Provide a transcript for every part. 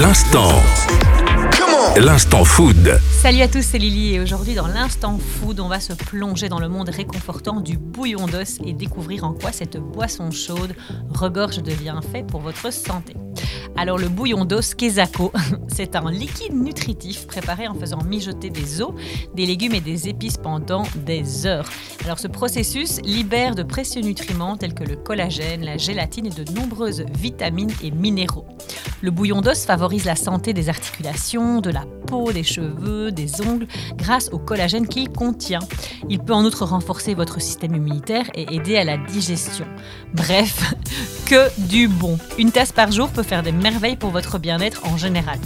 L'instant. L'instant food. Salut à tous, c'est Lily et aujourd'hui dans l'instant food, on va se plonger dans le monde réconfortant du bouillon d'os et découvrir en quoi cette boisson chaude regorge de bienfaits pour votre santé. Alors le bouillon d'os Kezako, c'est un liquide nutritif préparé en faisant mijoter des os, des légumes et des épices pendant des heures. Alors ce processus libère de précieux nutriments tels que le collagène, la gélatine et de nombreuses vitamines et minéraux. Le bouillon d'os favorise la santé des articulations, de la peau, des cheveux, des ongles grâce au collagène qu'il contient. Il peut en outre renforcer votre système immunitaire et aider à la digestion. Bref, que du bon. Une tasse par jour peut faire des merveilles pour votre bien-être en général.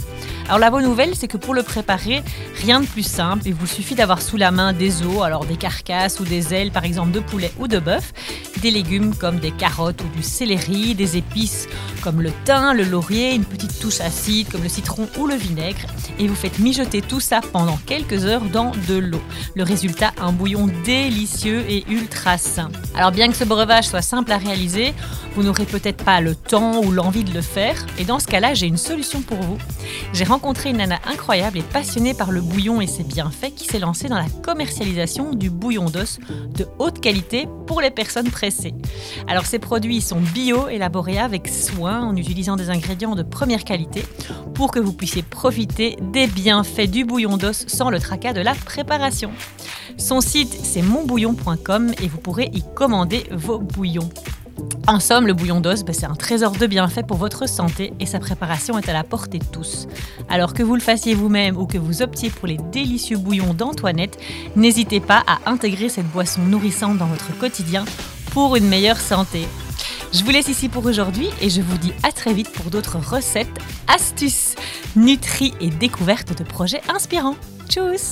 Alors la bonne nouvelle, c'est que pour le préparer, rien de plus simple. Il vous suffit d'avoir sous la main des os, alors des carcasses ou des ailes, par exemple de poulet ou de bœuf, des légumes comme des carottes ou du céleri, des épices comme le thym, le laurier, une petite touche acide comme le citron ou le vinaigre, et vous faites mijoter tout ça pendant quelques heures dans de l'eau. Le résultat, un bouillon délicieux et ultra sain. Alors bien que ce breuvage soit simple à réaliser, vous n'aurez peut-être pas le temps ou l'envie de le faire, et dans ce cas-là, j'ai une solution pour vous. J'ai rencontré une nana incroyable et passionnée par le bouillon et ses bienfaits qui s'est lancée dans la commercialisation du bouillon d'os de haute qualité pour les personnes pressées. Alors ces produits sont bio, élaborés avec soin en utilisant des ingrédients de première qualité pour que vous puissiez profiter des bienfaits du bouillon d'os sans le tracas de la préparation. Son site c'est monbouillon.com et vous pourrez y commander vos bouillons. En somme, le bouillon d'os, ben, c'est un trésor de bienfaits pour votre santé et sa préparation est à la portée de tous. Alors que vous le fassiez vous-même ou que vous optiez pour les délicieux bouillons d'Antoinette, n'hésitez pas à intégrer cette boisson nourrissante dans votre quotidien pour une meilleure santé. Je vous laisse ici pour aujourd'hui et je vous dis à très vite pour d'autres recettes, astuces, nutri et découvertes de projets inspirants. Tchuss